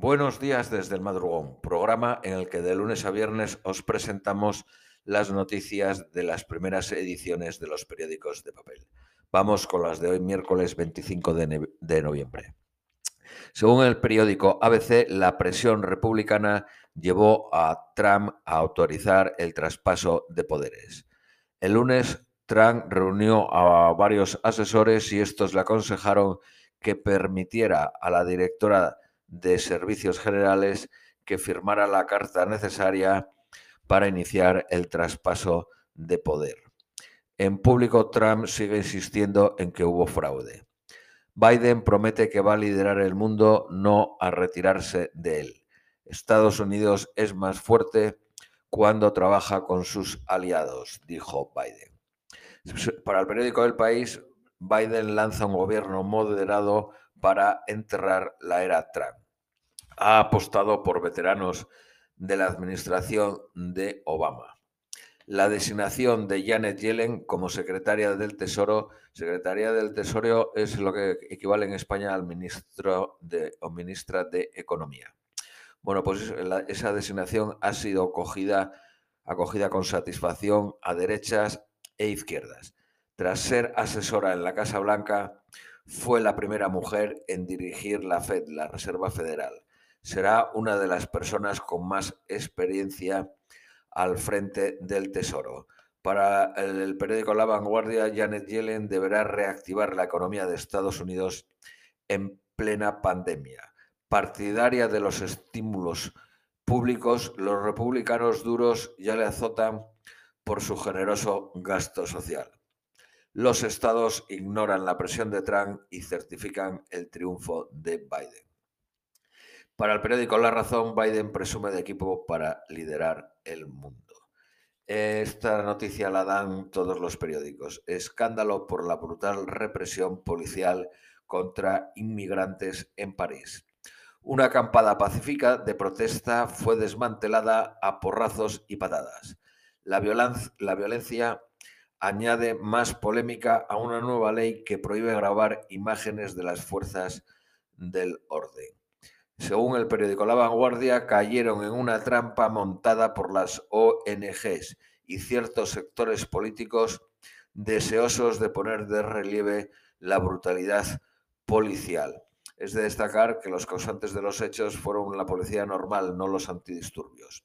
Buenos días desde el madrugón, programa en el que de lunes a viernes os presentamos las noticias de las primeras ediciones de los periódicos de papel. Vamos con las de hoy, miércoles 25 de, de noviembre. Según el periódico ABC, la presión republicana llevó a Trump a autorizar el traspaso de poderes. El lunes, Trump reunió a varios asesores y estos le aconsejaron que permitiera a la directora de Servicios Generales que firmara la carta necesaria para iniciar el traspaso de poder. En público, Trump sigue insistiendo en que hubo fraude. Biden promete que va a liderar el mundo, no a retirarse de él. Estados Unidos es más fuerte cuando trabaja con sus aliados, dijo Biden. Para el periódico El País, Biden lanza un gobierno moderado para enterrar la era Trump. Ha apostado por veteranos de la administración de Obama. La designación de Janet Yellen como secretaria del Tesoro, secretaria del Tesoro es lo que equivale en España al ministro de, o ministra de Economía. Bueno, pues esa designación ha sido acogida, acogida con satisfacción a derechas e izquierdas. Tras ser asesora en la Casa Blanca, fue la primera mujer en dirigir la Fed, la Reserva Federal. Será una de las personas con más experiencia al frente del Tesoro. Para el periódico La Vanguardia, Janet Yellen deberá reactivar la economía de Estados Unidos en plena pandemia. Partidaria de los estímulos públicos, los republicanos duros ya le azotan por su generoso gasto social. Los estados ignoran la presión de Trump y certifican el triunfo de Biden. Para el periódico La Razón, Biden presume de equipo para liderar el mundo. Esta noticia la dan todos los periódicos. Escándalo por la brutal represión policial contra inmigrantes en París. Una acampada pacífica de protesta fue desmantelada a porrazos y patadas. La, la violencia añade más polémica a una nueva ley que prohíbe grabar imágenes de las fuerzas del orden. Según el periódico La Vanguardia, cayeron en una trampa montada por las ONGs y ciertos sectores políticos deseosos de poner de relieve la brutalidad policial. Es de destacar que los causantes de los hechos fueron la policía normal, no los antidisturbios.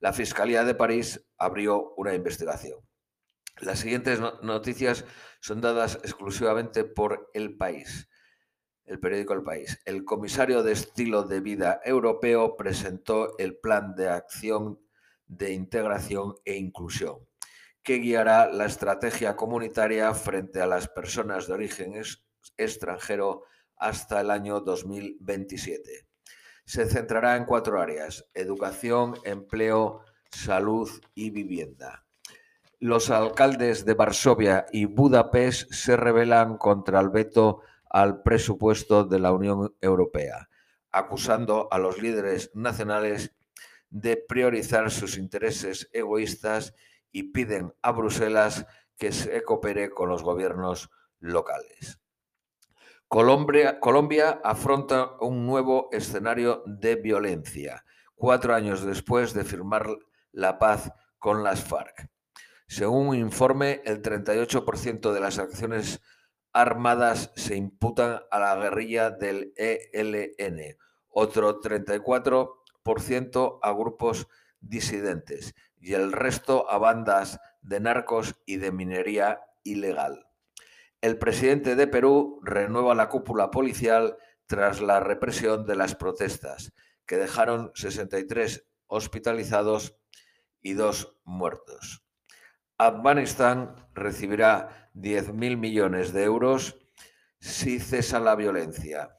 La Fiscalía de París abrió una investigación. Las siguientes noticias son dadas exclusivamente por El País, el periódico El País. El comisario de estilo de vida europeo presentó el plan de acción de integración e inclusión, que guiará la estrategia comunitaria frente a las personas de origen extranjero hasta el año 2027. Se centrará en cuatro áreas, educación, empleo, salud y vivienda. Los alcaldes de Varsovia y Budapest se rebelan contra el veto al presupuesto de la Unión Europea, acusando a los líderes nacionales de priorizar sus intereses egoístas y piden a Bruselas que se coopere con los gobiernos locales. Colombia, Colombia, afronta un nuevo escenario de violencia, cuatro años después de firmar la paz con las FARC. Según un informe, el 38% de las acciones armadas se imputan a la guerrilla del ELN, otro 34% a grupos disidentes y el resto a bandas de narcos y de minería ilegal. El presidente de Perú renueva la cúpula policial tras la represión de las protestas, que dejaron 63 hospitalizados y dos muertos. Afganistán recibirá 10.000 millones de euros si cesa la violencia.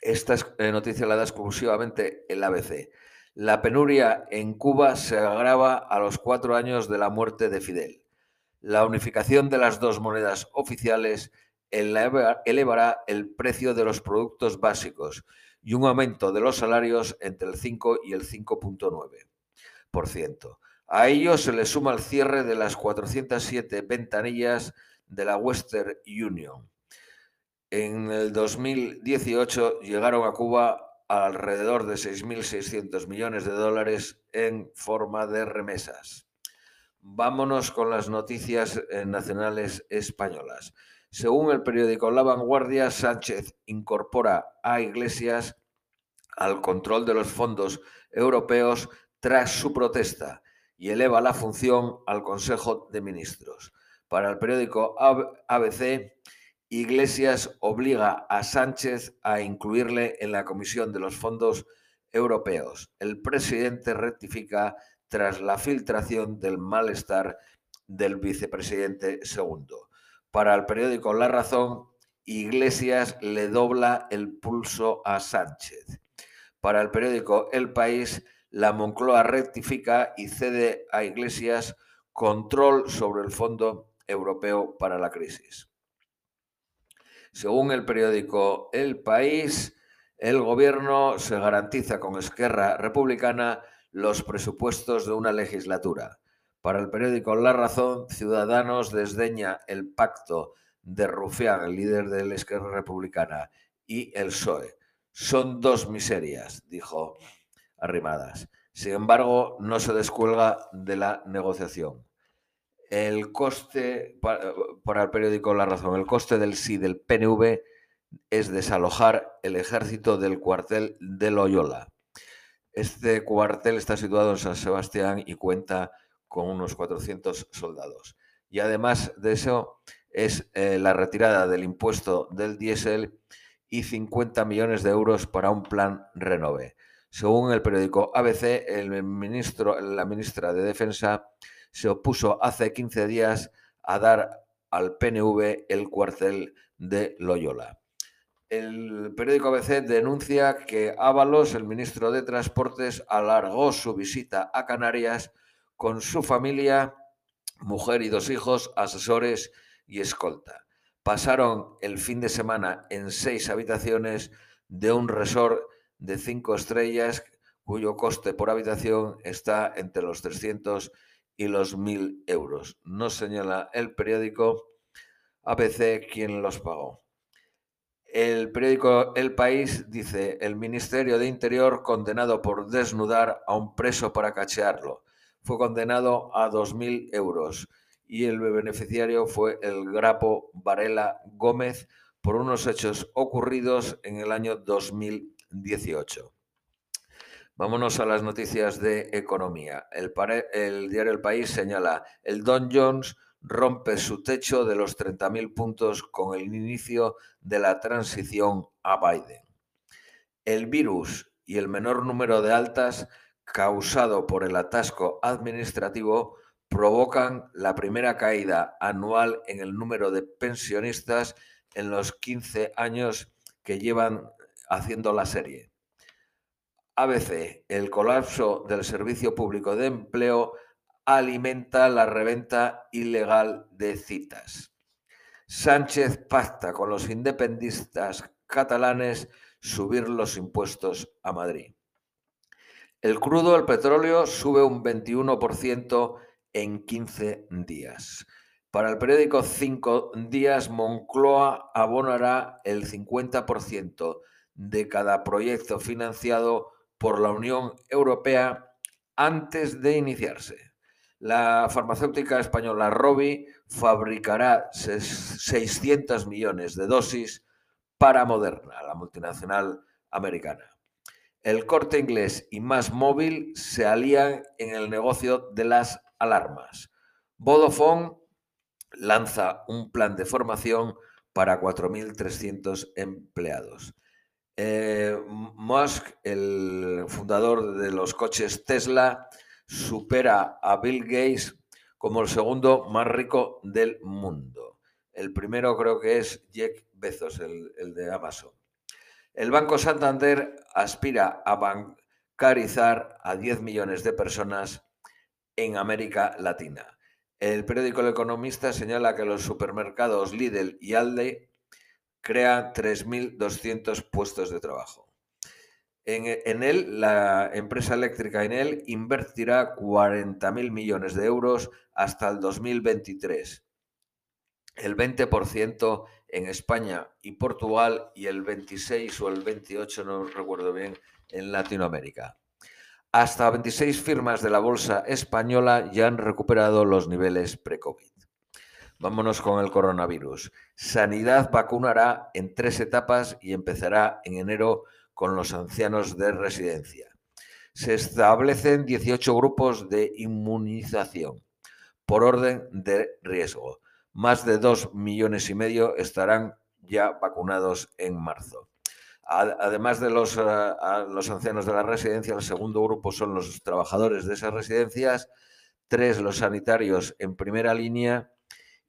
Esta eh, noticia la da exclusivamente el ABC. La penuria en Cuba se agrava a los cuatro años de la muerte de Fidel. La unificación de las dos monedas oficiales elevará el precio de los productos básicos y un aumento de los salarios entre el 5 y el 5.9%. A ello se le suma el cierre de las 407 ventanillas de la Western Union. En el 2018 llegaron a Cuba alrededor de 6.600 millones de dólares en forma de remesas. Vámonos con las noticias eh, nacionales españolas. Según el periódico La Vanguardia, Sánchez incorpora a Iglesias al control de los fondos europeos tras su protesta y eleva la función al Consejo de Ministros. Para el periódico ABC, Iglesias obliga a Sánchez a incluirle en la Comisión de los Fondos Europeos. El presidente rectifica tras la filtración del malestar del vicepresidente segundo. Para el periódico La Razón, Iglesias le dobla el pulso a Sánchez. Para el periódico El País, la Moncloa rectifica y cede a Iglesias control sobre el Fondo Europeo para la Crisis. Según el periódico El País, el gobierno se garantiza con Esquerra Republicana los presupuestos de una legislatura. Para el periódico La Razón, Ciudadanos desdeña el pacto de Rufián, el líder de la Esquerra Republicana, y el PSOE. Son dos miserias, dijo Arrimadas. Sin embargo, no se descuelga de la negociación. El coste, para el periódico La Razón, el coste del sí del PNV es desalojar el ejército del cuartel de Loyola. Este cuartel está situado en San Sebastián y cuenta con unos 400 soldados. Y además de eso es eh, la retirada del impuesto del diésel y 50 millones de euros para un plan renove. Según el periódico ABC, el ministro, la ministra de Defensa se opuso hace 15 días a dar al PNV el cuartel de Loyola. El periódico ABC denuncia que Ábalos, el ministro de Transportes, alargó su visita a Canarias con su familia, mujer y dos hijos, asesores y escolta. Pasaron el fin de semana en seis habitaciones de un resort de cinco estrellas cuyo coste por habitación está entre los 300 y los 1.000 euros. No señala el periódico ABC quién los pagó. El periódico El País dice, el Ministerio de Interior condenado por desnudar a un preso para cachearlo. Fue condenado a 2.000 euros y el beneficiario fue el grapo Varela Gómez por unos hechos ocurridos en el año 2018. Vámonos a las noticias de economía. El, el diario El País señala, el Don Jones rompe su techo de los 30.000 puntos con el inicio de la transición a Biden. El virus y el menor número de altas causado por el atasco administrativo provocan la primera caída anual en el número de pensionistas en los 15 años que llevan haciendo la serie. ABC, el colapso del servicio público de empleo alimenta la reventa ilegal de citas. Sánchez pacta con los independistas catalanes subir los impuestos a Madrid. El crudo, el petróleo, sube un 21% en 15 días. Para el periódico Cinco Días, Moncloa abonará el 50% de cada proyecto financiado por la Unión Europea antes de iniciarse. La farmacéutica española Robi fabricará 600 millones de dosis para Moderna, la multinacional americana. El corte inglés y Más Móvil se alían en el negocio de las alarmas. Vodafone lanza un plan de formación para 4.300 empleados. Eh, Musk, el fundador de los coches Tesla, supera a Bill Gates como el segundo más rico del mundo. El primero creo que es Jeff Bezos, el, de Amazon. El Banco Santander aspira a bancarizar a 10 millones de personas en América Latina. El periódico El Economista señala que los supermercados Lidl y Aldi crean 3.200 puestos de trabajo. En, él, la empresa eléctrica en él invertirá 40.000 millones de euros hasta el 2023, el 20% en España y Portugal y el 26 o el 28, no recuerdo bien, en Latinoamérica. Hasta 26 firmas de la bolsa española ya han recuperado los niveles pre-COVID. Vámonos con el coronavirus. Sanidad vacunará en tres etapas y empezará en enero con los ancianos de residencia. Se establecen 18 grupos de inmunización por orden de riesgo. Más de 2 millones y medio estarán ya vacunados en marzo. Además de los, eh, los ancianos de la residencia, el segundo grupo son los trabajadores de esas residencias, tres los sanitarios en primera línea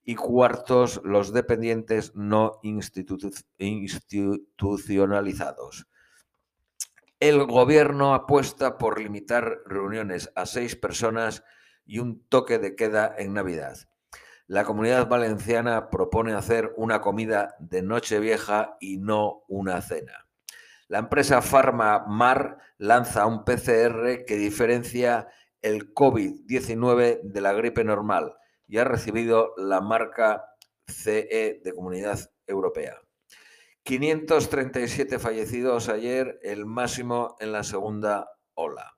y cuartos los dependientes no institucionalizados. El gobierno apuesta por limitar reuniones a seis personas y un toque de queda en Navidad. La comunidad valenciana propone hacer una comida de Nochevieja y no una cena. La empresa PharmaMar lanza un PCR que diferencia el COVID-19 de la gripe normal y ha recibido la marca CE de Comunidad Europea. 537 fallecidos ayer, el máximo en la segunda ola.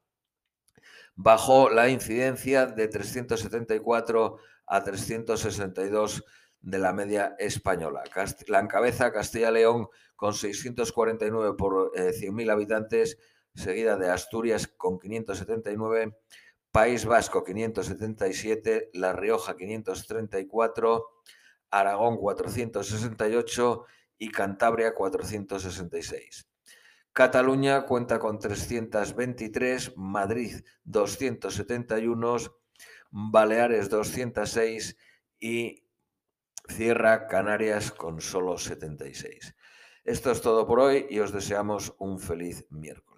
Bajó la incidencia de 374 a 362 de la media española. La encabeza Castilla-León con 649 por 100.000 eh, habitantes, seguida de Asturias con 579 País Vasco 577, La Rioja 534, Aragón 468 y Cantabria 466. Cataluña cuenta con 323, Madrid 271, Baleares 206 y cierra Canarias con solo 76. Esto es todo por hoy y os deseamos un feliz miércoles.